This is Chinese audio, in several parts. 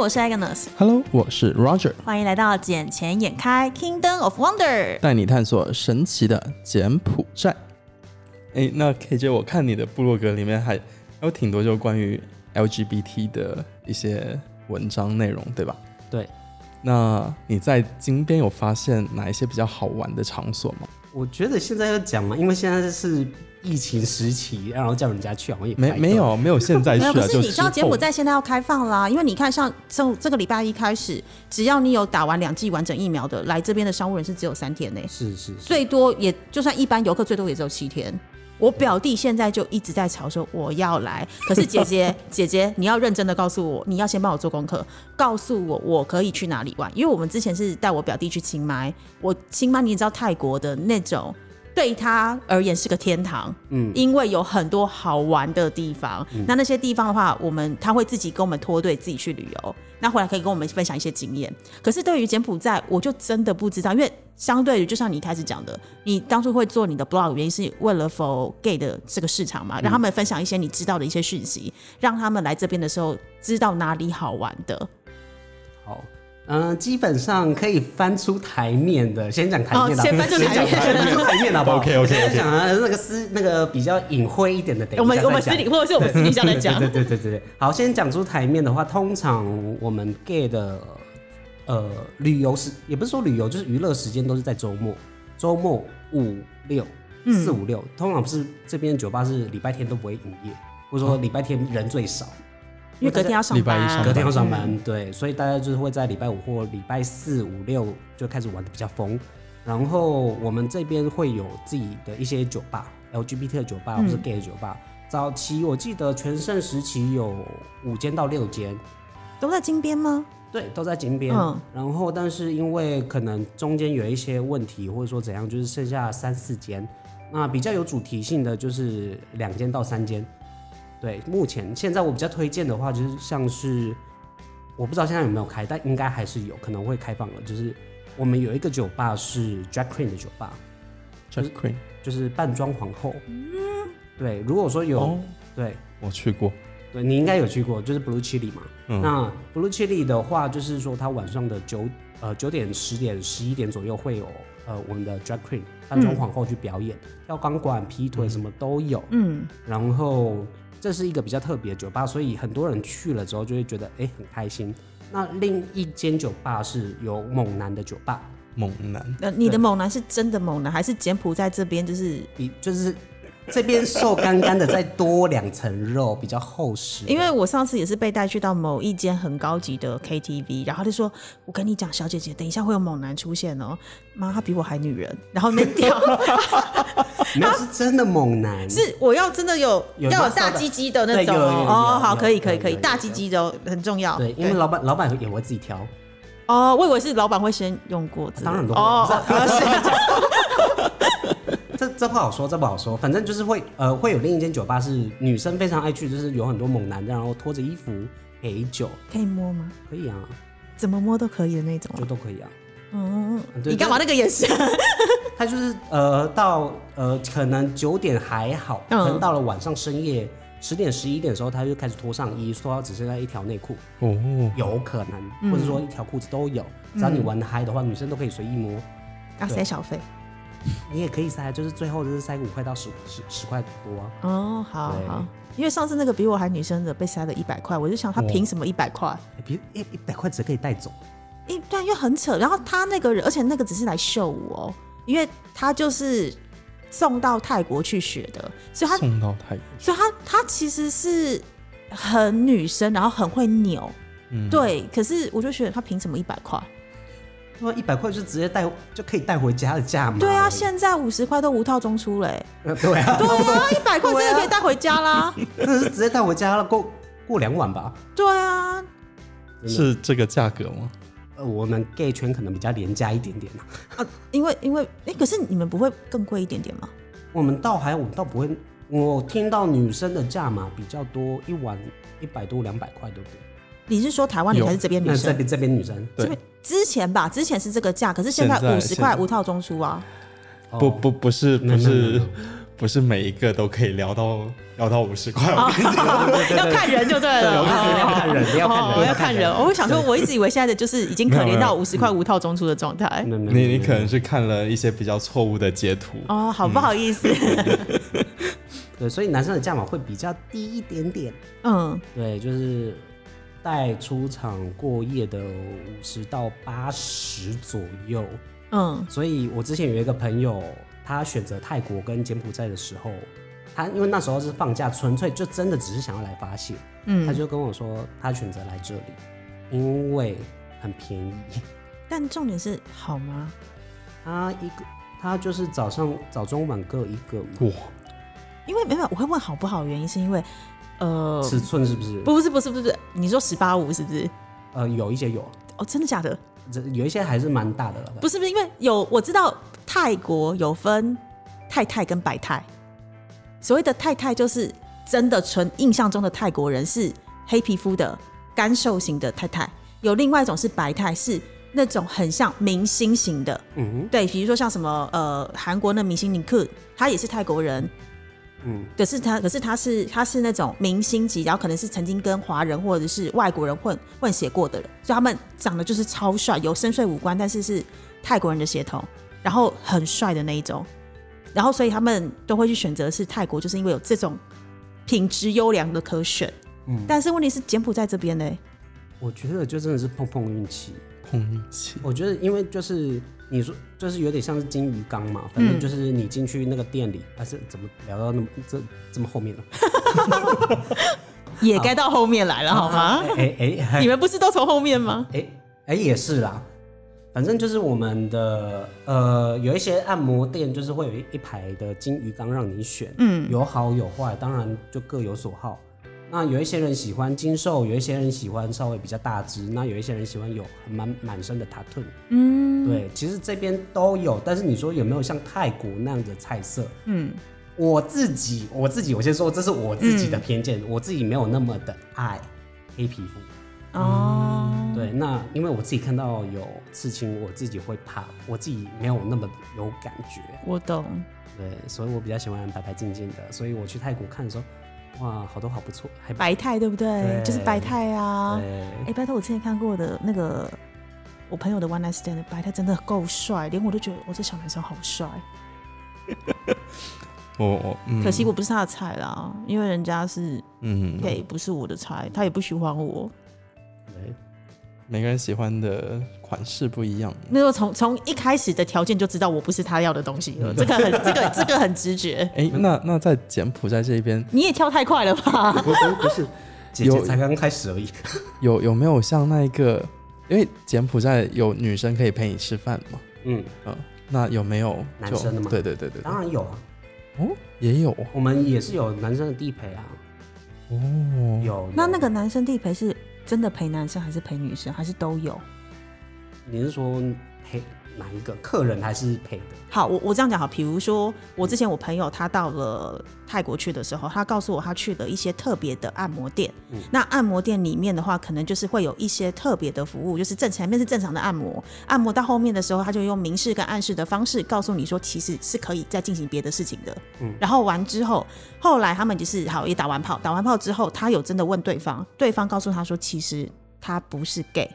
我是 Agnes，Hello，我是 Roger，欢迎来到《眼前眼开 Kingdom of Wonder》。带你探索神奇的柬埔寨。哎，那 KJ，我看你的部落格里面还还有挺多就关于 LGBT 的一些文章内容，对吧？对，那你在金边有发现哪一些比较好玩的场所吗？我觉得现在要讲嘛，因为现在是疫情时期，然后叫人家去好像也没没有没有，现在去没有，啊，可是你知道柬埔寨现在要开放啦，因为你看，像从这个礼拜一开始，只要你有打完两剂完整疫苗的，来这边的商务人士只有三天内，是是是，最多也就算一般游客最多也只有七天。我表弟现在就一直在吵说我要来，可是姐姐 姐姐你要认真的告诉我，你要先帮我做功课，告诉我我可以去哪里玩，因为我们之前是带我表弟去清迈，我清迈你也知道泰国的那种。对他而言是个天堂，嗯，因为有很多好玩的地方。那那些地方的话，我们他会自己跟我们脱队，自己去旅游。那回来可以跟我们分享一些经验。可是对于柬埔寨，我就真的不知道，因为相对于就像你一开始讲的，你当初会做你的 blog 原因是为了 for gay 的这个市场嘛，让他们分享一些你知道的一些讯息，让他们来这边的时候知道哪里好玩的。好。嗯、基本上可以翻出台面的，先讲台面的，哦先翻出台面。先讲翻出台面的好不好？OK，OK，OK。先讲啊那个私那个比较隐晦一点的，等一下我们我们私底或者是我们私底下来讲，对对对对对。对。好，先讲出台面的话，通常我们 gay 的呃旅游时，也不是说旅游，就是娱乐时间都是在周末，周末五六四五六，通常不是这边酒吧是礼拜天都不会营业，或者说礼拜天人最少。因为隔天要上班，隔天要上班，对，所以大家就是会在礼拜五或礼拜四、五六就开始玩的比较疯。然后我们这边会有自己的一些酒吧，LGBT 的酒吧或是 gay 的酒吧。早期我记得全盛时期有五间到六间，都在金边吗？对，都在金边。嗯然后但是因为可能中间有一些问题，或者说怎样，就是剩下三四间。那比较有主题性的就是两间到三间。对，目前现在我比较推荐的话，就是像是我不知道现在有没有开，但应该还是有可能会开放了。就是我们有一个酒吧是 Drag Queen 的酒吧，Jack Queen，就是扮装皇后。对，如果说有、哦对我去过，对你应该有去过，就是 Blue Chili 嘛。嗯那 Blue Chili 的话，就是说它晚上的九呃九点、十点、十一点左右会有呃我们的 Drag Queen 扮装皇后去表演，跳钢管、劈腿什么都有。嗯，然后这是一个比较特别的酒吧，所以很多人去了之后就会觉得哎、很开心。那另一间酒吧是有猛男的酒吧，猛男，那，你的猛男是真的猛男，还是柬埔寨这边就是？比就是 这边瘦干干的，再多两层肉，比较厚实。因为我上次也是被带去到某一间很高级的 KTV，然后他就说：“我跟你讲，小姐姐，等一下会有猛男出现哦，妈，他比我还女人。”然后那条 没有是真的猛男，是我要真的有有要有大鸡鸡的那种对有有有有哦，好，可以可以可以，大鸡鸡的哦很重要。对，因为老板老板也会自己挑。哦，我以为是老板会先用过当然都会哦，这这这不好说，这不好说。反正就是会呃会有另一间酒吧是女生非常爱去，就是有很多猛男，然后脱着衣服陪酒，可以摸吗？可以啊，怎么摸都可以的那种啊。就都可以啊。嗯，对你干嘛那个眼神？他就是呃到呃可能九点还好，嗯可能到了晚上深夜十点十一点的时候，他就开始脱上衣，说他只剩下一条内裤，哦，有可能，嗯或者说一条裤子都有。只要你玩的嗨的话，女生都可以随意摸。要塞小费你也可以塞，就是最后就是塞五块到十十十块多啊。哦，好好。因为上次那个比我还女生的被塞了一百块，我就想他凭什么一百块？欸比一一百块只可以带走，一对，因为很扯。然后他那个人，而且那个只是来秀舞哦，因为他就是送到泰国去学的，所以他送到泰国，所以他他其实是很女生，然后很会扭，嗯，对。可是我就觉得他凭什么一百块？那一百块就直接带就可以带回家的价码。对啊，现在五十块都无套中出嘞、呃 对啊，对啊，一百块真的可以带回家啦。真的是直接带回家了，过过两晚吧。对啊，是这个价格吗？呃，我们 gay 圈可能比较廉价一点点啊。因为因为哎、可是你们不会更贵一点点吗？我们倒还我们倒不会，我听到女生的价码比较多，一晚一百多两百块，对不对？你是说台湾女有还是这边女生？这边这边女生对这边之前吧，之前是这个价，可是现在五十块无套中出啊。不不不是不是不是每一个都可以聊到聊到五十块。要看人就对了，要看人要看人要看人哦要看人。我想说，我一直以为现在的就是已经可怜到五十块无套中出的状态。你你可能是看了一些比较错误的截图。哦，好不好意思？对，所以男生的价码会比较低一点点。嗯对，就是带出场过夜的五十到八十左右。嗯所以我之前有一个朋友，他选择泰国跟柬埔寨的时候，他因为那时候是放假，纯粹就真的只是想要来发泄，嗯，他就跟我说他选择来这里，因为很便宜。但重点是好吗？他一个他就是早上早中晚各一个嘛，哇，因为没有，我会问好不好，原因是因为呃，尺寸是不是？不是不是不是不是，你说十八五是不是？呃，有一些有，哦，真的假的？这有一些还是蛮大的了。不是不是，因为有我知道泰国有分太太跟白太，所谓的太太就是真的纯印象中的泰国人是黑皮肤的干瘦型的太太，有另外一种是白太，是那种很像明星型的，嗯对，比如说像什么呃韩国那明星林克，他也是泰国人，嗯。可是他可是他是他是那种明星级，然后可能是曾经跟华人或者是外国人混混血过的人，所以他们长得就是超帅，有深邃五官，但是是泰国人的血统，然后很帅的那一种，然后所以他们都会去选择是泰国，就是因为有这种品质优良的可选。嗯，但是问题是柬埔寨这边呢，我觉得就真的是碰碰运气。碰运气。我觉得因为就是你说就是有点像是金鱼缸嘛，反正嗯就是你进去那个店里，还、是怎么聊到那么这这么后面了？也该到后面来了，好吗？哎哎哎你们不是都从后面吗？哎哎也是啦，反正就是我们的呃有一些按摩店就是会有一一排的金鱼缸让你选，嗯有好有坏，当然就各有所好。那有一些人喜欢精瘦，有一些人喜欢稍微比较大只，那有一些人喜欢有很满满身的塔顿。嗯对，其实这边都有，但是你说有没有像泰国那样的菜色？嗯我自己，我自己，我先说，这是我自己的偏见，我自己没有那么的爱黑皮肤。哦，对，那因为我自己看到有刺青，我自己会怕，我自己没有那么有感觉。我懂。对，所以我比较喜欢白白净净的。所以我去泰国看的时候，哇，好多好不错，还白泰对不对？对就是白泰啊。对哎、拜托，我之前看过的那个我朋友的 One Night Stand 的白泰真的够帅，连我都觉得我这小男生好帅。我我嗯，可惜我不是他的菜啦，因为人家是嗯，gay，不是我的菜，他也不喜欢我。对，每个人喜欢的款式不一样。那个从从一开始的条件就知道我不是他要的东西了，这个很这个这个很直觉。哎、那那在柬埔寨这一边你也跳太快了吧？不不不是，姐姐有才刚开始而已。有有没有像那一个？因为柬埔寨有女生可以陪你吃饭嘛？嗯，嗯，那有没有男生的吗对对对对对，当然有啊，哦，也有我们也是有男生的地陪啊，哦。有。那那个男生地陪是真的陪男生还是陪女生，还是都有？你是说陪哪一个客人还是陪的？好，我我这样讲好，比如说我之前我朋友他到了泰国去的时候，他告诉我他去了一些特别的按摩店。那按摩店里面的话，可能就是会有一些特别的服务，就是正前面是正常的按摩，按摩到后面的时候，他就用明示跟暗示的方式告诉你说，其实是可以再进行别的事情的。嗯然后完之后，后来他们就是好也打完炮，打完炮之后，他有真的问对方，对方告诉他说，其实他不是 gay，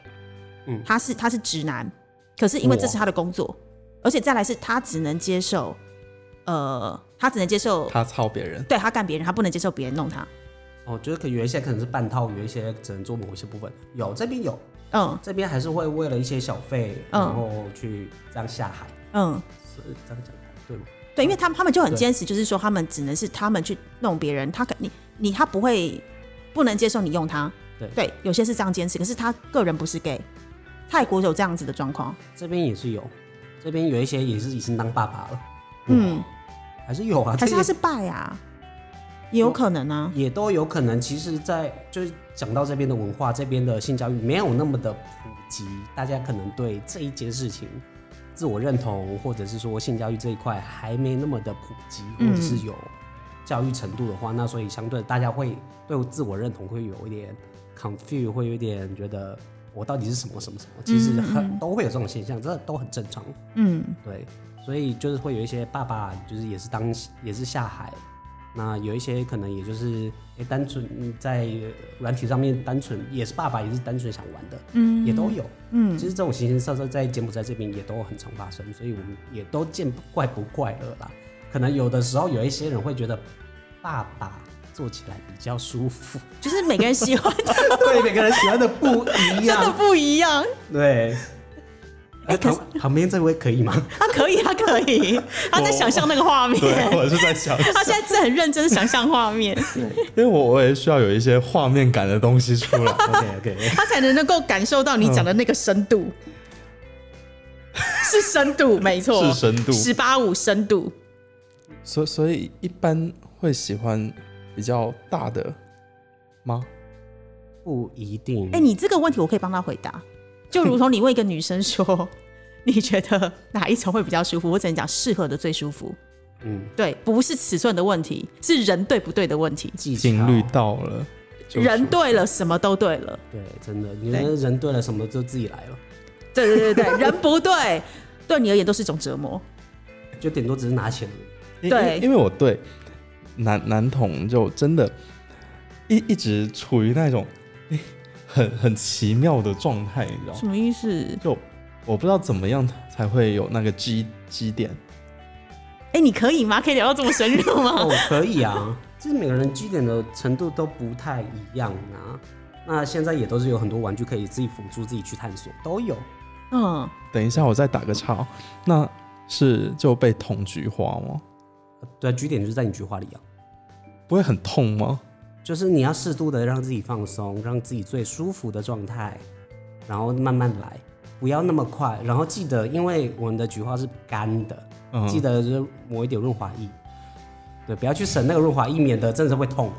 嗯他是他是直男，可是因为这是他的工作，而且再来是他只能接受，呃，他只能接受他操别人，对他干别人，他不能接受别人弄他。哦，就是可有一些可能是半套，有一些只能做某一些部分。有这边有，嗯这边还是会为了一些小费，嗯然后去这样下海，嗯，是这样讲对吗？对，因为他们他们就很坚持，就是说他们只能是他们去弄别人，他可你你他不会不能接受你用他。对对，有些是这样坚持，可是他个人不是 gay。泰国有这样子的状况，这边也是有，这边有一些也是已经当爸爸了，嗯，还是有啊，这个还是他是拜啊，也有可能啊。也都有可能。其实在，就是讲到这边的文化，这边的性教育没有那么的普及，大家可能对这一件事情自我认同，或者是说性教育这一块还没那么的普及，或嗯。者是有教育程度的话，那所以相对大家会对自我认同会有一点 confuse，会有一点觉得我到底是什么什么什么，其实很、都会有这种现象，这都很正常。嗯，对，所以就是会有一些爸爸就是也是当也是下海，那有一些可能也就是哎、单纯嗯在软体上面单纯也是爸爸也是单纯想玩的，嗯，也都有，嗯，其实这种形形色色在柬埔寨这边也都很常发生，所以我们也都见不怪不怪了啦。可能有的时候有一些人会觉得爸爸做起来比较舒服，就是每个人喜欢的 对每个人喜欢的不一样真的，不一样。对。哎，旁旁边这位可以吗？他可以，他可以，他在想象那个画面。对，我是在想，他现在是很认真地想象画面，对因为我我也需要有一些画面感的东西出来。OK OK，他才能能够感受到你讲的那个深度，是深度，没错，是深度十八五深度。所所以一般会喜欢比较大的吗？不一定。哎、你这个问题我可以帮他回答，就如同你问一个女生说，你觉得哪一种会比较舒服？我只能讲适合的最舒服。嗯，对，不是尺寸的问题，是人对不对的问题。频率到了，人对了，什么都对了。对，真的，你对的人对了，什么就自己来了，对对对对，人不对，对你而言都是一种折磨。就顶多只是拿钱而已。对因因为我对男男童就真的一一直处于那种很很奇妙的状态，你知道吗？什么意思？就我不知道怎么样才会有那个基基点。哎、你可以吗？可以聊到这么深入吗？哦，可以啊，就是每个人基点的程度都不太一样啊。那现在也都是有很多玩具可以自己辅助自己去探索，都有。嗯，等一下，我再打个岔哦。那是就被捅菊花吗？对，据点就是在你菊花里啊，不会很痛吗？就是你要适度的让自己放松，让自己最舒服的状态，然后慢慢来，不要那么快。然后记得，因为我们的菊花是干的，嗯记得就是抹一点润滑液。对，不要去省那个润滑液，免得真的是会痛。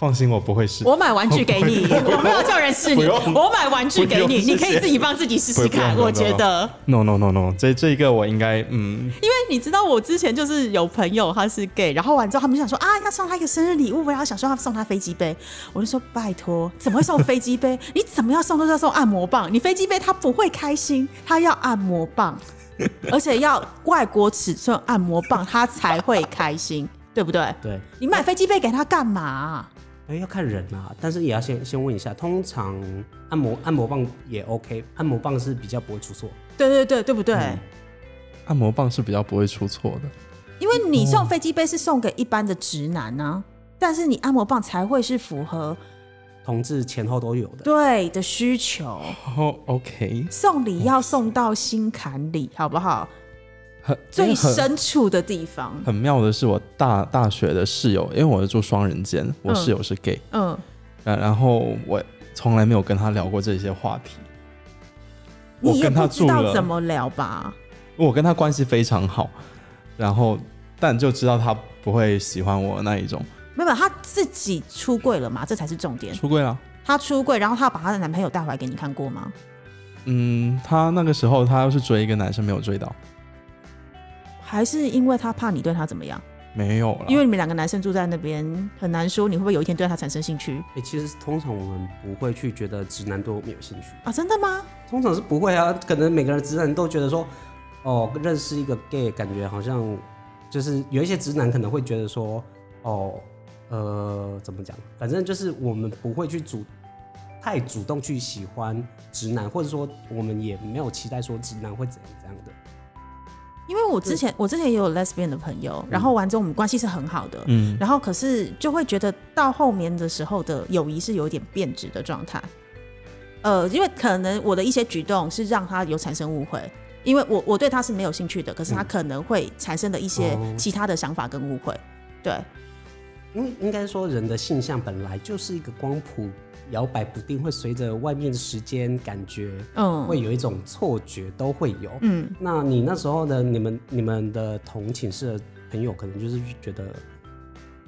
放心，我不会试。我买玩具给你，我没有叫人试你，我买玩具给你，你可以自己帮自己试试看。我觉得，No no no no，这这一个我应该嗯，因为你知道，我之前就是有朋友他是 gay，然后完之后他们就想说啊，要送他一个生日礼物，然后想说要送他飞机杯，我就说拜托，怎么会送飞机杯？你怎么要送都是要送按摩棒，你飞机杯他不会开心，他要按摩棒，而且要外国尺寸按摩棒，他才会开心，对不对？对，你买飞机杯给他干嘛、哎，要看人啊，但是也要先先问一下，通常按摩按摩棒也 OK，按摩棒是比较不会出错。对对对，对不对？按摩棒是比较不会出错的。因为你送飞机杯是送给一般的直男呢、但是你按摩棒才会是符合同志前后都有的。对的需求。哦，OK，送礼要送到心坎里，好不好？很最深处的地方。很妙的是，我大大学的室友，因为我是住双人间，我嗯室友是 gay，、嗯，然然后我从来没有跟他聊过这些话题。我你也跟他不知道住了怎么聊吧？我跟他关系非常好，然后但就知道他不会喜欢我那一种。没有，他自己出柜了嘛？这才是重点。出柜了，他出柜，然后他把他的男朋友带回来给你看过吗？嗯，他那个时候他要是追一个男生没有追到，还是因为他怕你对他怎么样？没有了，因为你们两个男生住在那边，很难说你会不会有一天对他产生兴趣哎、其实通常我们不会去觉得直男对我们有兴趣，啊？真的吗？通常是不会啊。可能每个人直男都觉得说，哦，认识一个 gay，感觉好像就是有一些直男可能会觉得说，哦，呃，怎么讲？反正就是我们不会去主太主动去喜欢直男，或者说我们也没有期待说直男会怎样怎样的。因为我之前我之前也有 lesbian 的朋友，然后完之后我们关系是很好的，嗯，然后可是就会觉得到后面的时候的友谊是有一点变质的状态。呃，因为可能我的一些举动是让他有产生误会，因为我我对他是没有兴趣的，可是他可能会产生的一些哦。其他的想法跟误会。对，因为应该说人的性向本来就是一个光谱摇摆不定，会随着外面的时间感觉嗯，会有一种错觉，都会有。嗯，那你那时候呢你们你们的同寝室的朋友，可能就是觉得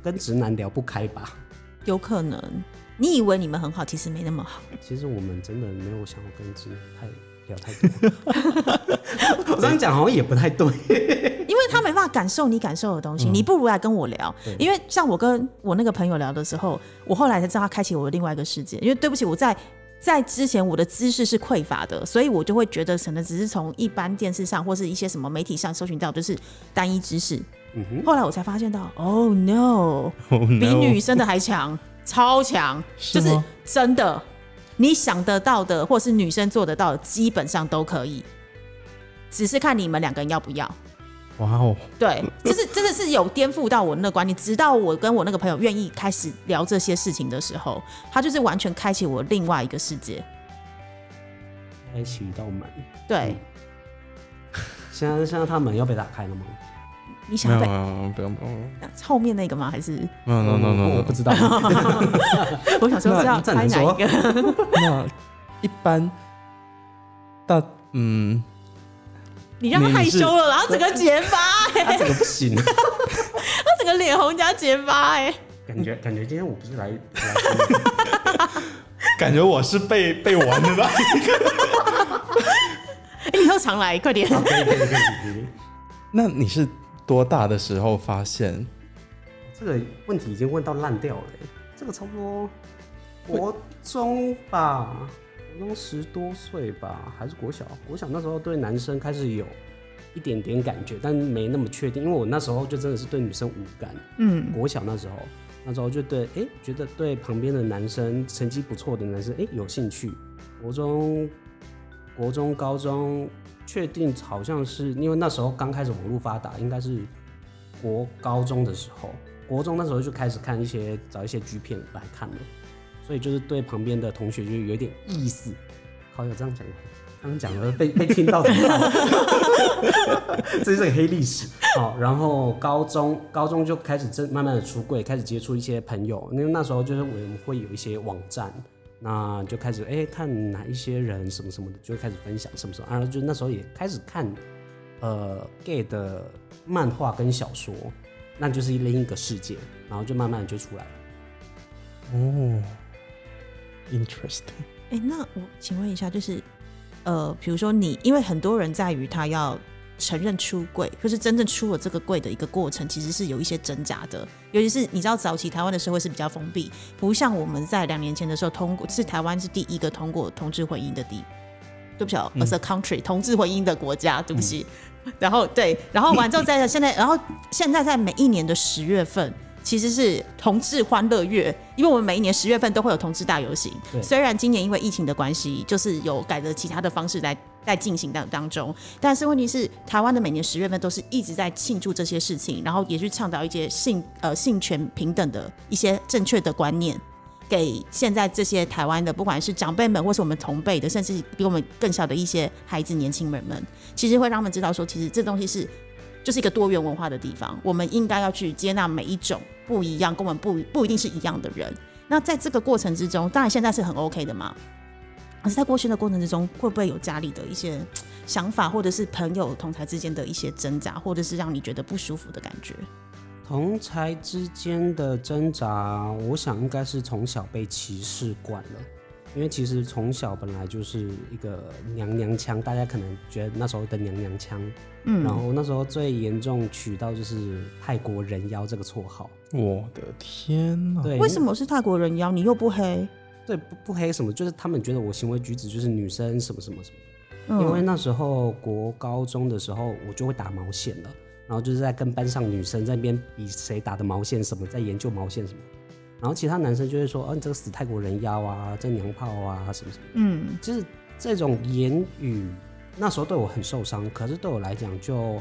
跟直男聊不开吧？有可能。你以为你们很好，其实没那么好。其实我们真的没有想要跟直男太聊太多。我这样讲好像也不太对。因为他没办法感受你感受的东西，你不如来跟我聊。因为像我跟我那个朋友聊的时候，我后来才知道他开启我的另外一个世界。因为对不起，我在在之前我的知识是匮乏的，所以我就会觉得可能只是从一般电视上或是一些什么媒体上搜寻到就是单一知识。后来我才发现到，Oh no，哦比女生的还强，超强，就是真的，你想得到的或是女生做得到的，基本上都可以，只是看你们两个人要不要。哇哦，对，就是真的是有颠覆到我那个观念。直到我跟我那个朋友愿意开始聊这些事情的时候，他就是完全开启我另外一个世界。开启一道门。对，现在现在他门要被打开了吗？没你想被有没有没有，不用不用，后面那个吗？还是没有 no no no 我不知道。我想说是要那拍哪一个？那 一般大嗯，你让他害羞了，然后整个结巴、欸，他这个不行，他整个脸红加结巴、哎，感觉感觉今天我不是来来感觉我是被被玩的吧？哎以后常来，快点。那你是多大的时候发现？这个问题已经问到烂掉了欸，这个差不多国中吧，国中十多岁吧，还是国小？国小那时候对男生开始有一点点感觉，但没那么确定，因为我那时候就真的是对女生无感。嗯，国小那时候，那时候就对，哎、觉得对旁边的男生成绩不错的男生，哎、有兴趣。国中、国中、高中，确定好像是因为那时候刚开始网络发达，应该是国高中的时候，国中那时候就开始看一些找一些剧片来看了，所以就是对旁边的同学就有点意思。好，有这样讲吗，刚刚讲了被被听到怎么办？这是黑历史。好，然后高中高中就开始正慢慢的出柜，开始接触一些朋友，因为那时候就是我们会有一些网站，那就开始哎、看哪一些人什么什么的，就会开始分享什么什么，然后就那时候也开始看呃 gay 的漫画跟小说，那就是另一个世界，然后就慢慢地就出来了。哦，interesting。哎、那我请问一下，就是呃，比如说你，因为很多人在于他要承认出柜，就是真正出了这个柜的一个过程，其实是有一些挣扎的。尤其是你知道，早期台湾的社会是比较封闭，不像我们在两年前的时候通过，是台湾是第一个通过同志婚姻的地。对不起、哦 a country 同志婚姻的国家，对不起。然后对，然后完之后在现在，然后现在在每一年的十月份，其实是同志欢乐月，因为我们每一年十月份都会有同志大游行。虽然今年因为疫情的关系，就是有改了其他的方式来在进行当当中，但是问题是，台湾的每年十月份都是一直在庆祝这些事情，然后也去倡导一些性呃性权平等的一些正确的观念。给现在这些台湾的，不管是长辈们，或是我们同辈的，甚至比我们更小的一些孩子、年轻人们，其实会让他们知道说，其实这东西是就是一个多元文化的地方，我们应该要去接纳每一种不一样，跟我们不不一定是一样的人。那在这个过程之中，当然现在是很 OK 的嘛，可是，在过去的过程之中，会不会有家里的一些想法，或者是朋友同台之间的一些挣扎，或者是让你觉得不舒服的感觉？同才之间的挣扎，我想应该是从小被歧视惯了，因为其实从小本来就是一个娘娘腔，大家可能觉得那时候的娘娘腔，嗯然后那时候最严重取到就是泰国人妖这个绰号，我的天哪！对，为什么是泰国人妖？你又不黑？对不不黑什么，就是他们觉得我行为举止就是女生什么什么什么。嗯。因为那时候国高中的时候，我就会打毛线了，然后就是在跟班上女生在那边比谁打的毛线什么，在研究毛线什么，然后其他男生就会说，哦、你这个死泰国人妖啊，这娘炮啊，什么什么，嗯。就是这种言语，那时候对我很受伤，可是对我来讲就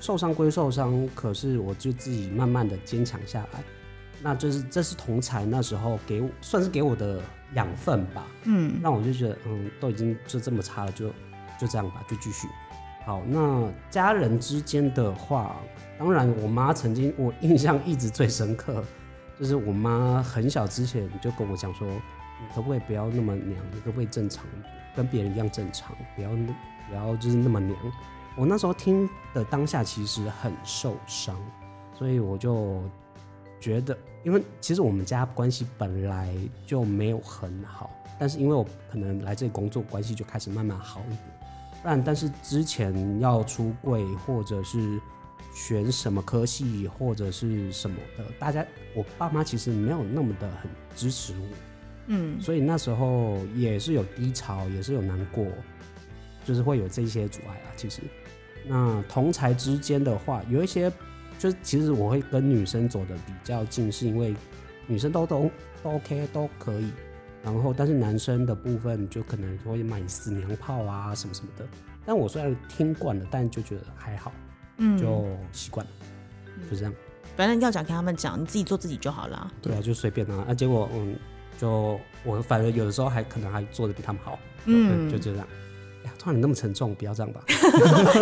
受伤归受伤，可是我就自己慢慢的坚强下来，那就是这是同才那时候给我算是给我的养分吧，嗯让我就觉得，嗯，都已经就这么差了，就就这样吧，就继续。好，那家人之间的话，当然我妈曾经我印象一直最深刻，就是我妈很小之前就跟我讲说，你可不可以不要那么娘，你可不可以正常，跟别人一样正常，不要不要就是那么娘。我那时候听的当下其实很受伤，所以我就觉得，因为其实我们家关系本来就没有很好，但是因为我可能来这里工作，关系就开始慢慢好一点。不然，但是之前要出柜或者是选什么科系或者是什么的，大家我爸妈其实没有那么的很支持我，嗯，所以那时候也是有低潮，也是有难过，就是会有这些阻碍啊。其实，那同才之间的话，有一些就是其实我会跟女生走的比较近，是因为女生都都都 OK 都可以，然后但是男生的部分就可能会买死娘炮啊什么什么的。但我虽然听惯了，但就觉得还好，嗯，就习惯了，就这样。反正要讲跟他们讲，你自己做自己就好了。对啊，就随便啊。啊，结果嗯，就我反正有的时候还可能还做的比他们好，嗯，就这样。呀，突然你那么沉重，不要这样吧。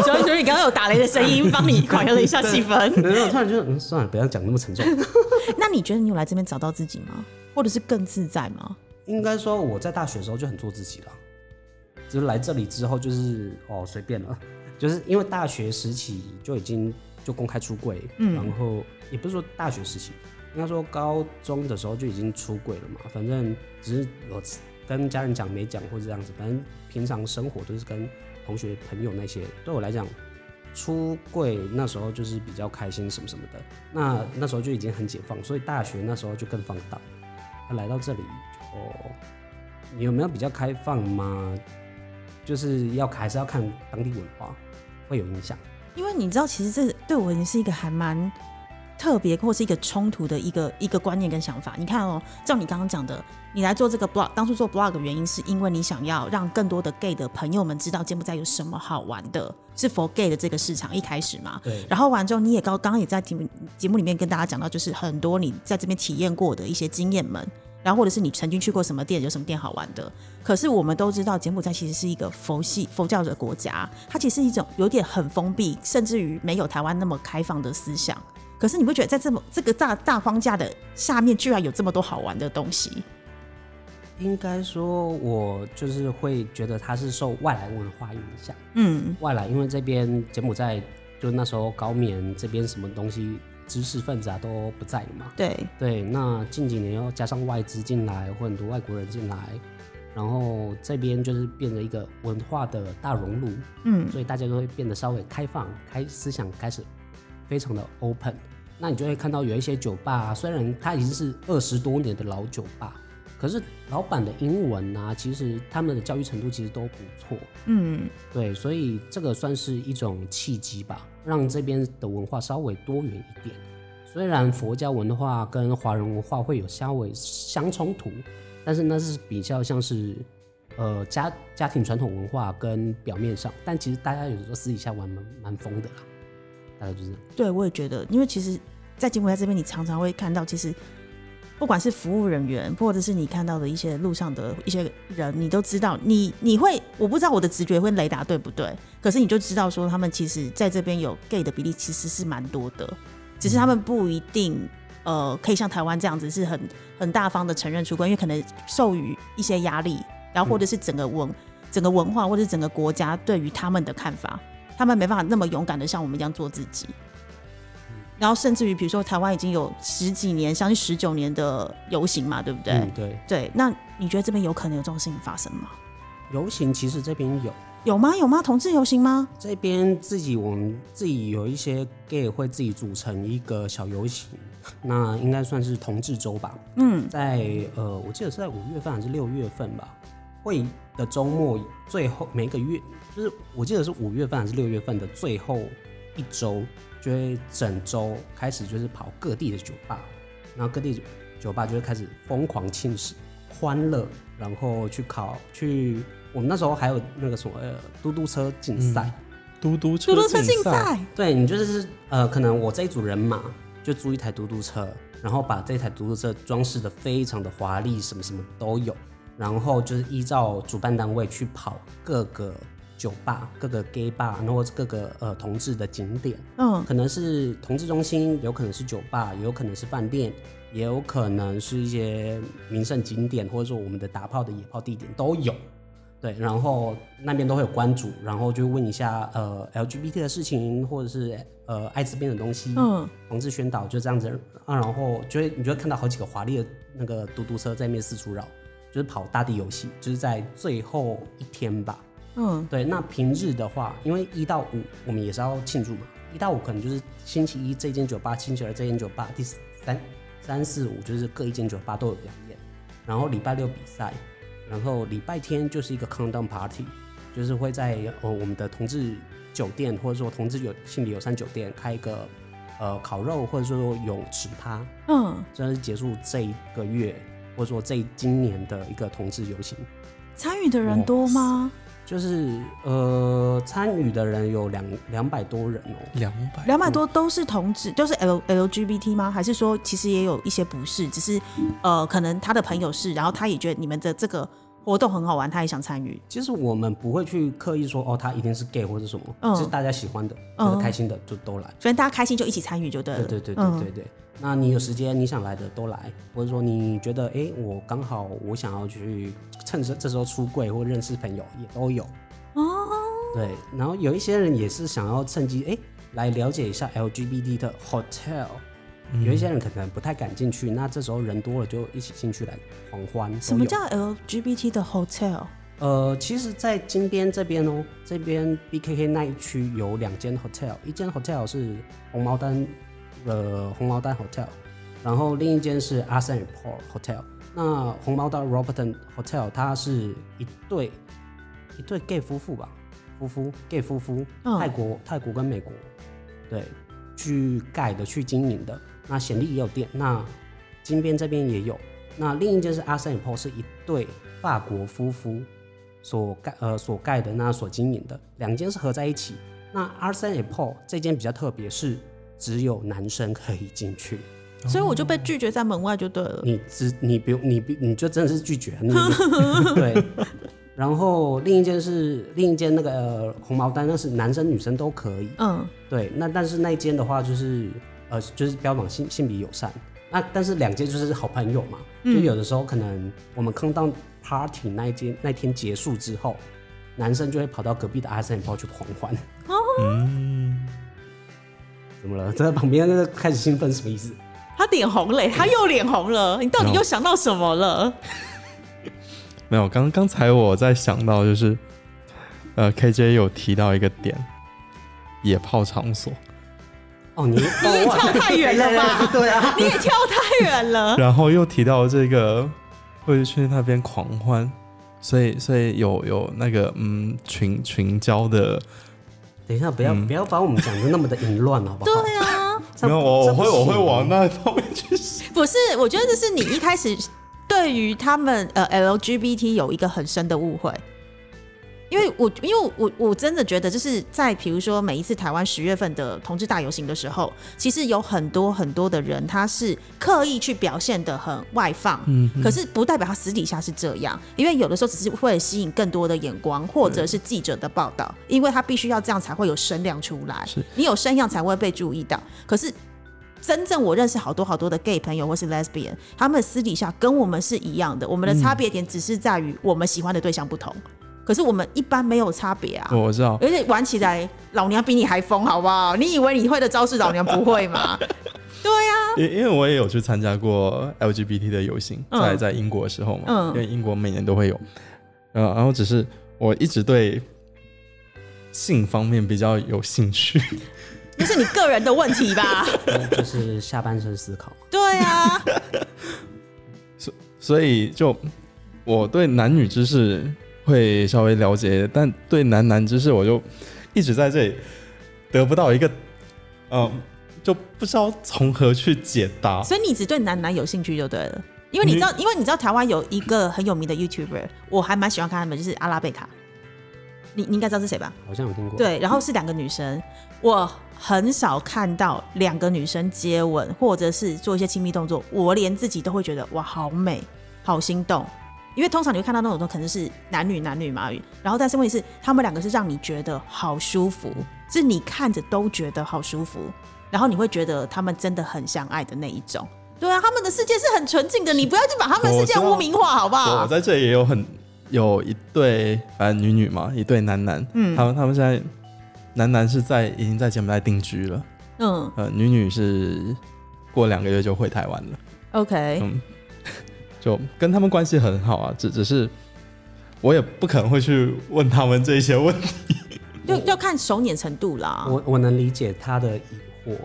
所以，所以你刚刚有打雷的声音，帮你缓和了一下气氛。没有，突然就嗯，算了，不要讲那么沉重。那你觉得你有来这边找到自己吗？或者是更自在吗？应该说我在大学的时候就很做自己了。只是来这里之后，就是哦随便了，就是因为大学时期就已经就公开出柜，嗯，然后也不是说大学时期，应该说高中的时候就已经出柜了嘛。反正只是我跟家人讲没讲或者这样子，反正平常生活都是跟同学朋友那些，对我来讲出柜那时候就是比较开心什么什么的。那那时候就已经很解放，所以大学那时候就更放荡。他来到这里，哦，你有没有比较开放吗？就是要还是要看当地文化会有影响，因为你知道，其实这对我也是一个还蛮特别或是一个冲突的一个一个观念跟想法。你看哦，照你刚刚讲的，你来做这个 blog，当初做 blog 的原因是因为你想要让更多的 gay 的朋友们知道柬埔寨有什么好玩的，是 for gay 的这个市场一开始嘛。对。然后完之后，你也刚刚刚也在节目节目里面跟大家讲到，就是很多你在这边体验过的一些经验们。然后或者是你曾经去过什么店，有什么店好玩的？可是我们都知道，柬埔寨其实是一个佛系佛教的国家，它其实是一种有点很封闭，甚至于没有台湾那么开放的思想。可是你不觉得在这么这个大大框架的下面，居然有这么多好玩的东西？应该说，我就是会觉得它是受外来文化影响。嗯，外来，因为这边柬埔寨就那时候高棉这边什么东西。知识分子啊都不在了嘛？对对，那近几年又加上外资进来，或很多外国人进来，然后这边就是变成一个文化的大熔炉，嗯，所以大家都会变得稍微开放，开思想开始非常的 open。那你就会看到有一些酒吧，虽然它已经是二十多年的老酒吧，可是老板的英文啊，其实他们的教育程度其实都不错，嗯，对，所以这个算是一种契机吧。让这边的文化稍微多元一点，虽然佛教文化跟华人文化会有稍微相冲突，但是那是比较像是呃家家庭传统文化跟表面上，但其实大家有时候私底下玩蛮蛮疯的啦，大概就是。对，我也觉得，因为其实，在柬埔寨这边，你常常会看到，其实。不管是服务人员，或者是你看到的一些路上的一些人，你都知道，你你会，我不知道我的直觉会雷达对不对？可是你就知道说，他们其实在这边有 gay 的比例其实是蛮多的，只是他们不一定呃可以像台湾这样子是很很大方的承认出轨，因为可能受于一些压力，然后或者是整个文整个文化或者整个国家对于他们的看法，他们没办法那么勇敢的像我们一样做自己。然后甚至于，比如说台湾已经有十几年，将近十九年的游行嘛，对不对？嗯，对。对，那你觉得这边有可能有这种事情发生吗？游行其实这边有，有吗？有吗？同志游行吗？这边自己我们自己有一些 gay 会自己组成一个小游行，那应该算是同志周吧。嗯，在呃，我记得是在五月份还是六月份吧？会的周末最后每个月，就是我记得是五月份还是六月份的最后一周。就会整周开始就是跑各地的酒吧，然后各地酒吧就会开始疯狂庆食、欢乐，然后去考去。我们那时候还有那个什么嘟嘟车竞赛，嘟嘟车竞赛。对你就是呃，可能我这一组人马就租一台嘟嘟车，然后把这台嘟嘟车装饰的非常的华丽，什么什么都有，然后就是依照主办单位去跑各个。酒吧各个 gay bar，然后各个呃同志的景点，嗯，可能是同志中心，有可能是酒吧，也有可能是饭店，也有可能是一些名胜景点，或者说我们的打炮的野炮地点都有。对，然后那边都会有关注，然后就问一下呃 LGBT 的事情，或者是呃艾滋病的东西，嗯，同志宣导就这样子啊，然后就会你就会看到好几个华丽的那个嘟嘟车在面四处绕，就是跑大地游戏，就是在最后一天吧。嗯，对，那平日的话，因为一到五我们也是要庆祝嘛，一到五可能就是星期一这间酒吧，星期二这间酒吧，第三三四五就是各一间酒吧都有表演。然后礼拜六比赛，然后礼拜天就是一个 countdown party，就是会在呃我们的同志酒店或者说同志有性别友善酒店开一个呃烤肉或者说泳池趴，嗯，这是结束这一个月或者说这今年的一个同志游行。参与的人多吗？就是呃，参与的人有两两百多人哦、两百两百多都是同志，都是 L LGBT 吗？还是说其实也有一些不是，只是呃，可能他的朋友是，然后他也觉得你们的这个活动很好玩，他也想参与。其实我们不会去刻意说哦，他一定是 gay 或者什么，嗯就是大家喜欢的、开心的就都来。所以大家开心就一起参与就对了。对对对对嗯对对。那你有时间你想来的都来，或者说你觉得哎、诶我刚好我想要去趁这这时候出柜或认识朋友也都有。哦，对，然后有一些人也是想要趁机哎、诶来了解一下 LGBT 的 hotel。有一些人可能不太敢进去，那这时候人多了就一起进去来狂欢。什么叫 LGBT 的 hotel？呃，其实，在金边这边哦，这边 BKK 那一区有两间 hotel，一间 hotel 是红毛丹，呃，红毛丹 hotel，然后另一间是阿森 Port Hotel。那红毛丹 Roberton Hotel 它是一对一对 gay 夫妇吧，夫妇 gay 夫妇，嗯泰国泰国跟美国对去盖的去经营的。那显利也有店，那金边这边也有。那另一间是阿森 Port 是一对法国夫妇所盖呃所盖的，那所经营的两间是合在一起。那阿三 Apple 这间比较特别，是只有男生可以进去，所以我就被拒绝在门外就对了。你只你不用你不你就真的是拒绝你 对。然后另一间是另一间那个、呃、红毛丹，那是男生女生都可以。嗯，对，那但是那一间的话就是呃就是标榜性性别友善，那但是两间就是好朋友嘛，就有的时候可能我们坑当 party 那一间那天结束之后，男生就会跑到隔壁的阿森炮去狂欢。嗯，怎么了？在旁边那个开始兴奋什么意思？他脸红了，他又脸红了，你到底又想到什么了？没有，刚刚才我在想到就是，呃，KJ 有提到一个点，野炮场所，哦，你 你也跳太远了吧？对啊，你也跳太远了。然后又提到这个会去那边狂欢，所以所以有有那个嗯群群交的，等一下，不要、嗯不要把我们讲的那么的淫乱，好不好？对啊，没有我我会我会往那方面去想。不是，我觉得这是你一开始对于他们呃 LGBT 有一个很深的误会。因为我因为我我真的觉得，就是在比如说每一次台湾十月份的同志大游行的时候，其实有很多很多的人，他是刻意去表现的很外放，嗯，可是不代表他私底下是这样，因为有的时候只是为了吸引更多的眼光，或者是记者的报道，因为他必须要这样才会有声量出来是，你有声量才会被注意到。可是真正我认识好多好多的 gay 朋友或是 lesbian，他们私底下跟我们是一样的，我们的差别点只是在于我们喜欢的对象不同，可是我们一般没有差别啊。我知道，而且玩起来，老娘比你还疯，好不好？你以为你会的招式，老娘不会吗？对啊，因因为我也有去参加过 LGBT 的游行，嗯在在英国的时候嘛，嗯因为英国每年都会有，呃，然后只是我一直对性方面比较有兴趣，那是你个人的问题吧？就是下半身思考。对啊，所以就我对男女知识会稍微了解，但对男男知识我就一直在这里得不到一个，嗯、就不知道从何去解答。所以你只对男男有兴趣就对了。因为你知道，因为你知道台湾有一个很有名的 YouTuber，我还蛮喜欢看他们，就是阿拉贝卡。你你应该知道是谁吧？好像有听过。，对，然后是两个女生，我很少看到两个女生接吻或者是做一些亲密动作，我连自己都会觉得哇，好美，好心动。因为通常你会看到那种都可能是男女男女嘛，然后但是问题是他们两个是让你觉得好舒服，是你看着都觉得好舒服，然后你会觉得他们真的很相爱的那一种。对啊，他们的世界是很纯净的，你不要去把他们的世界污名化，好不好？我？在这里也有很有一对反正女女嘛，一对男男，嗯。他们他们现在男男是在已经在柬埔寨定居了，嗯。呃，女女是过两个月就回台湾了，，OK，嗯，就跟他们关系很好啊，只只是我也不可能会去问他们这些问题。就要看熟捻程度啦。我我能理解他的疑惑，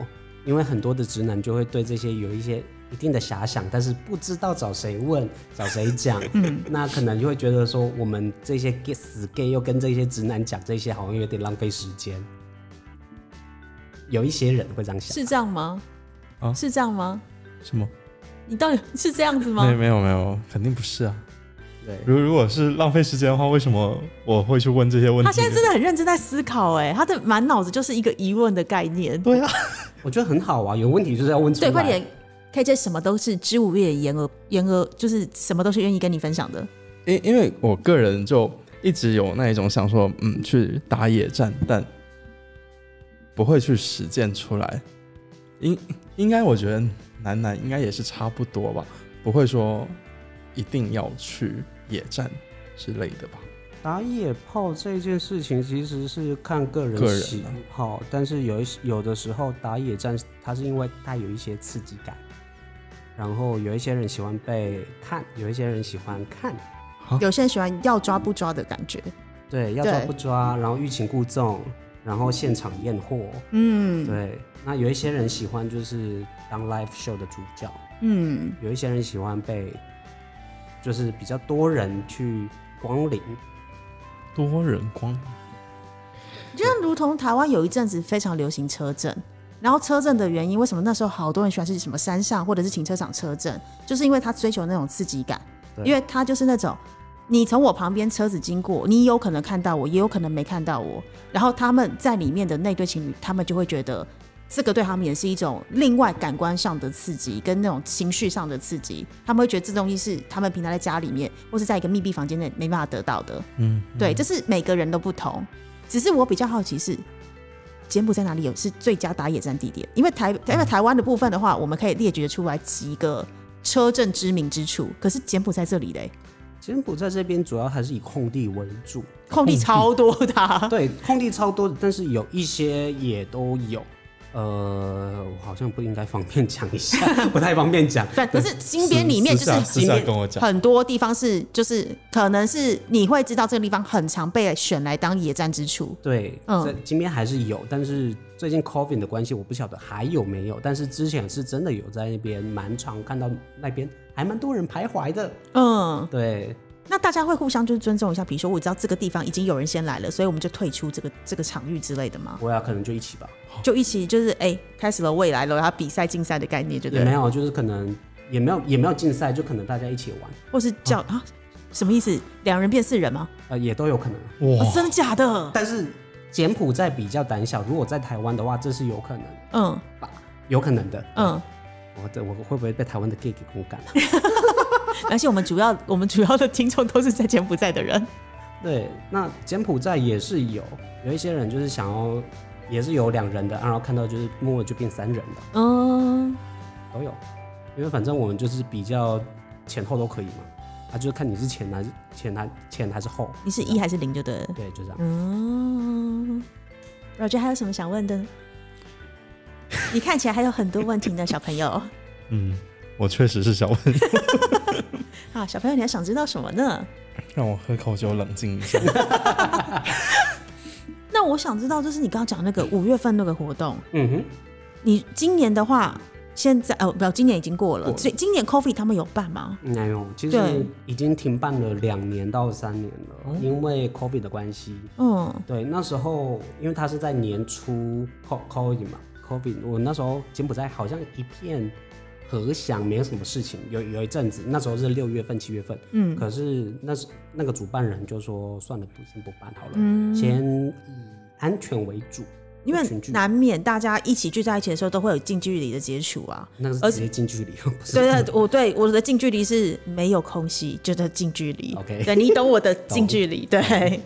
因为很多的直男就会对这些有一些一定的遐想，但是不知道找谁问、找谁讲，嗯，那可能就会觉得说，我们这些 gay 死 gay 又跟这些直男讲这些，好像有点浪费时间。有一些人会这样想，是这样吗？啊是这样吗？什么？你到底 是这样子没吗？没有没有，肯定不是啊。对，如如果是浪费时间的话，为什么我会去问这些问题？他现在真的很认真在思考，哎，他的满脑子就是一个疑问的概念。对啊，我觉得很好啊，有问题就是要问出来。对，快点，KJ 什么都是知无月言而言而，就是什么都是愿意跟你分享的。因因为我个人就一直有那一种想说，嗯，去打野战，但不会去实践出来。应应该我觉得男男应该也是差不多吧，不会说一定要去野战之类的吧。打野炮这件事情其实是看个人喜好，但是有一些有的时候打野战，它是因为带有一些刺激感，然后有一些人喜欢被看，有一些人喜欢看，有些人喜欢要抓不抓的感觉。对，要抓不抓，然后欲擒故纵，然后现场验货，嗯对。那有一些人喜欢就是当 live show 的主角，嗯，有一些人喜欢被就是比较多人去光临，多人光就像如同台湾有一阵子非常流行车震，然后车震的原因，为什么那时候好多人喜欢是什么山上或者是停车场车震，就是因为他追求那种刺激感，因为他就是那种你从我旁边车子经过，你有可能看到我，也有可能没看到我，然后他们在里面的那对情侣，他们就会觉得。这个对他们也是一种另外感官上的刺激，跟那种情绪上的刺激。他们会觉得这东西是他们平常在家里面或是在一个密闭房间内没办法得到的。嗯，对，这是每个人都不同。只是我比较好奇是，柬埔寨哪里有是最佳打野战地点？因为台因为台湾的部分的话，我们可以列举出来几个车震知名之处。可是柬埔寨这里嘞，柬埔寨这边主要还是以空地为主，空地超多的啊、对，空地超多的，但是有一些也都有。呃，我好像不应该方便讲一下，不太方便讲。反可是金边里面就是跟我讲，很多地方是就是可能是你会知道这个地方很常被选来当野战之处。对，嗯在金边还是有，但是最近 COVID 的关系，我不晓得还有没有。但是之前是真的有在那边蛮常看到那边还蛮多人徘徊的。嗯，对，那大家会互相就是尊重一下，比如说我知道这个地方已经有人先来了，所以我们就退出这个这个场域之类的吗？会啊可能就一起吧，就一起就是哎、开始了未来了，然后比赛竞赛的概念，对不对？也没有，就是可能也没有也没有竞赛，就可能大家一起玩，或是叫、啊，什么意思？两人变四人吗？呃，也都有可能。哦哇，真的假的？但是柬埔寨比较胆小，如果在台湾的话，这是有可能嗯吧，有可能的。嗯，我这我会不会被台湾的 gay 给公干？而且我们主要我们主要的听众都是在柬埔寨的人。对，那柬埔寨也是有有一些人就是想要，也是有两人的，然后看到就是默默就变三人的，嗯，都有。因为反正我们就是比较前后都可以嘛，啊，就是看你是前还是前还前还是后。你是一还是零就对了。对，就这样。嗯，Roger 还有什么想问的？你看起来还有很多问题呢，小朋友。嗯，我确实是想问，啊，小朋友，你还想知道什么呢？让我喝口酒冷静一下。那我想知道，就是你刚刚讲那个五月份那个活动，嗯哼，你今年的话，现在哦，不，今年已经过了，所以今年 Coffee 他们有办吗？没有，其实已经停办了两年到三年了，因为 Coffee 的关系。嗯对，那时候因为他是在年初 co COVID 嘛，Coffee 我那时候柬埔寨好像一片和祥，没有什么事情。有有一阵子，那时候是六月份、七月份，嗯可是那是那个主办人就说算了，不先不办好了，嗯，先以安全为主，因为难免大家一起聚在一起的时候，都会有近距离的接触啊。那个是直接近距离，不是对对，我对我的近距离是没有空隙，就是近距离。OK 对你懂我的 近距离，对，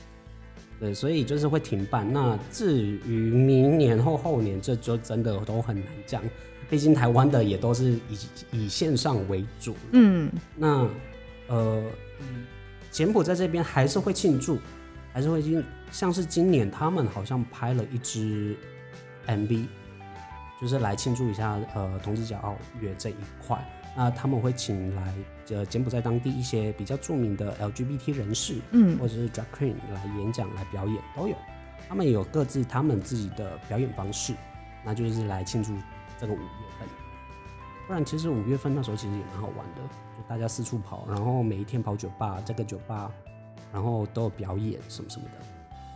对，所以就是会停办。那至于明年或后年，这就真的都很难讲。毕竟台湾的也都是以以线上为主。嗯那呃，嗯柬埔寨这边还是会庆祝，还是会庆，像是今年他们好像拍了一支 MV，就是来庆祝一下呃同志骄傲月这一块。那他们会请来呃柬埔寨当地一些比较著名的 LGBT 人士，嗯或者是 drag queen 来演讲、来表演都有。他们有各自他们自己的表演方式，那就是来庆祝这个五月份。不然其实五月份那时候其实也蛮好玩的，就大家四处跑，然后每一天跑酒吧，这个酒吧，然后都有表演什么什么的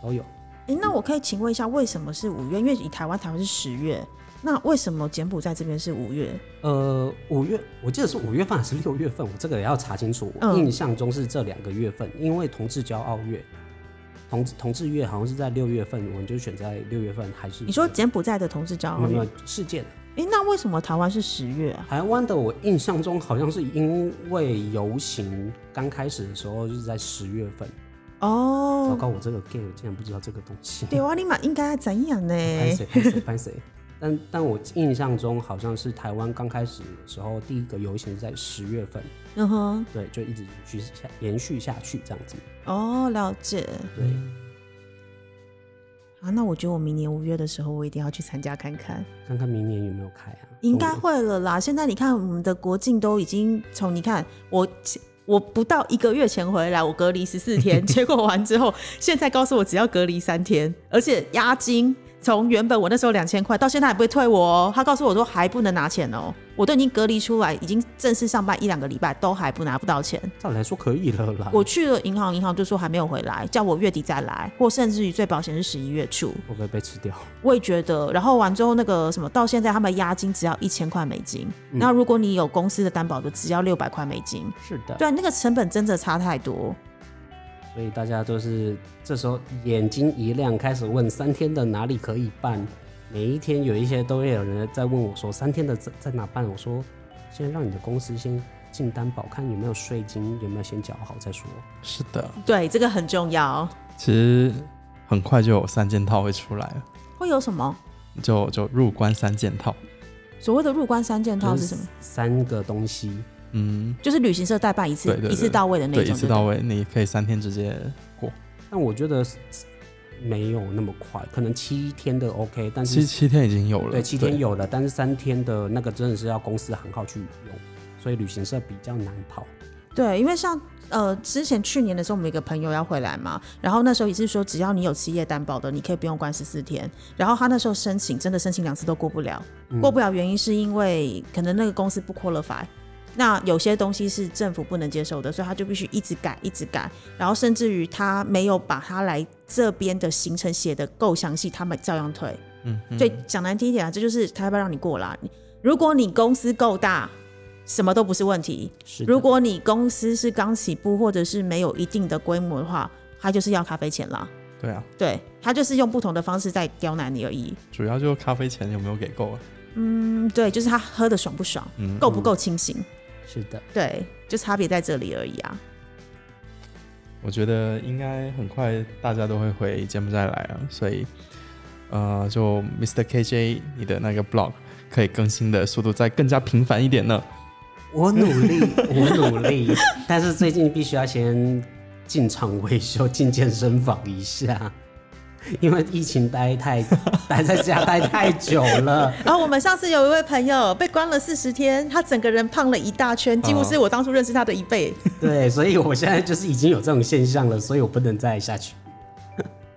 都有。诶，那我可以请问一下，为什么是五月？因为以台湾，台湾是十月，那为什么柬埔寨这边是五月？呃，五月我记得是五月份还是六月份，我这个也要查清楚。我嗯印象中是这两个月份，因为同志骄傲月，同志同志月好像是在六月份，我们就选在六月份还是？你说柬埔寨的同志骄傲月没有没有，世界的？诶，那为什么台湾是十月啊？台湾的我印象中好像是因为游行刚开始的时候就是在十月份。哦糟哦，糕，我这个 gay 我竟然不知道这个东西。对啊，你嘛应该怎样呢？拍谁拍谁拍谁。但但我印象中好像是台湾刚开始的时候，第一个游行是在十月份，嗯哼，对，就一直延续下延续下去这样子。哦，了解。对，啊，那我觉得我明年五月的时候，我一定要去参加看看。看看明年有没有开啊？应该会了啦。现在你看，我们的国境都已经从你看我我不到一个月前回来，我隔离十四天，结果完之后，现在告诉我只要隔离三天，而且押金从原本我那时候两千块，到现在还不会退我哦。他告诉我说还不能拿钱哦，我都已经隔离出来，已经正式上班一两个礼拜，都还不拿不到钱。照理来说可以了啦。我去了银行，银行就说还没有回来，叫我月底再来，或甚至于最保险是十一月初。会不会被吃掉？我也觉得，然后完之后那个什么，到现在他们押金只要一千块美金，那、如果你有公司的担保的，只要六百块美金。是的，对啊，那个成本真的差太多。所以大家都是这时候眼睛一亮，开始问三天的哪里可以办。每一天有一些都会有人在问我说三天的在在哪办？我说先让你的公司先进担保，看有没有税金，有没有先缴好再说。是的，对，这个很重要。其实很快就有三件套会出来了，会有什么？就就入关三件套。所谓的入关三件套是什么？三个东西，嗯，就是旅行社代办一次对对对一次到位的那对，种，一次到位，你可以三天直接过，但我觉得没有那么快，可能七天的 OK，但是七七天已经有了，对七天有了，但是三天的那个真的是要公司行号去用，所以旅行社比较难跑。对，因为像呃之前去年的时候，我们一个朋友要回来嘛，然后那时候也是说，只要你有企业担保的，你可以不用关十四天。然后他那时候申请，真的申请两次都过不了，过不了原因是因为可能那个公司不 qualify。那有些东西是政府不能接受的，所以他就必须一直改，一直改，然后甚至于他没有把他来这边的行程写的够详细，他们照样退。嗯，嗯所以讲难听一点啊，这就是他要不要让你过啦。如果你公司够大，什么都不是问题。是如果你公司是刚起步或者是没有一定的规模的话，他就是要咖啡钱啦。对啊，对他就是用不同的方式在刁难你而已。主要就是咖啡钱有没有给够啊？嗯，对，就是他喝的爽不爽，嗯，够不够清醒，是的，对，就差别在这里而已啊。我觉得应该很快大家都会回柬埔寨来啊，所以呃，就 Mr. KJ 你的那个 blog 可以更新的速度再更加频繁一点呢。我努力，我努力，但是最近必须要先进场维修，进健身房一下，因为疫情待太待在家待太久了。然后我们上次有一位朋友被关了四十天，他整个人胖了一大圈，几乎是我当初认识他的一倍。对，所以我现在就是已经有这种现象了，所以我不能再下去。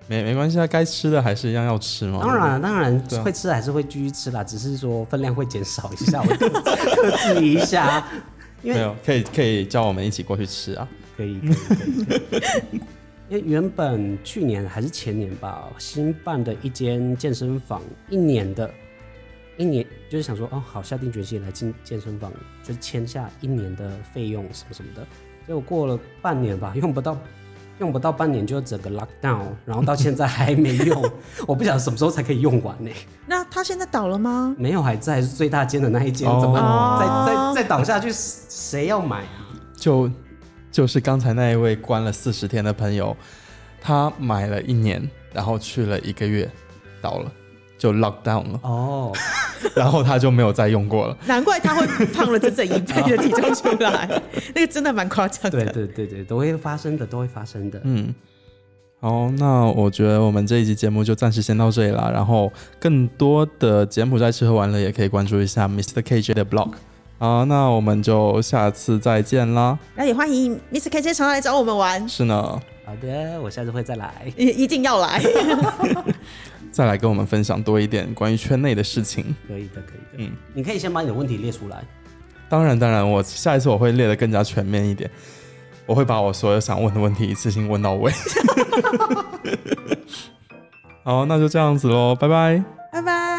没没关系啊，该吃的还是一样要吃嘛。当然了，当然会吃还是会继续吃啦，只是说分量会减少一下，我克克制一下。因为没有，可以可以叫我们一起过去吃啊。可以，可以可以可以因为原本去年还是前年吧，新办的一间健身房，一年的，一年就是想说，哦，好，下定决心来进健身房，就是签下一年的费用什么什么的。结果过了半年吧，用不到，用不到半年就整个 lock down，然后到现在还没用，我不晓得什么时候才可以用完呢、那他现在倒了吗？没有，还在，是最大间的那一间，哦怎么哦再再再倒下去，谁要买啊？就就是刚才那一位关了四十天的朋友，他买了一年，然后去了一个月，倒了，就 lock down 了，哦，然后他就没有再用过了。难怪他会胖了整整一倍的体重出来，那个真的蛮夸张对的。对对对，都会发生的，都会发生的。嗯，好，那我觉得我们这一期节目就暂时先到这里啦。然后更多的柬埔寨吃喝玩乐也可以关注一下 Mr. KJ 的 blog。好，那我们就下次再见啦。那也欢迎 Mr. KJ 常来找我们玩，是呢，好的，我下次会再来。一一定要来。再来跟我们分享多一点关于圈内的事情。可以的，可以的。嗯，你可以先把你的问题列出来。当然当然，我下一次我会列的更加全面一点，我会把我所有想问的问题一次性问到位。好，那就这样子喽，拜拜。拜拜。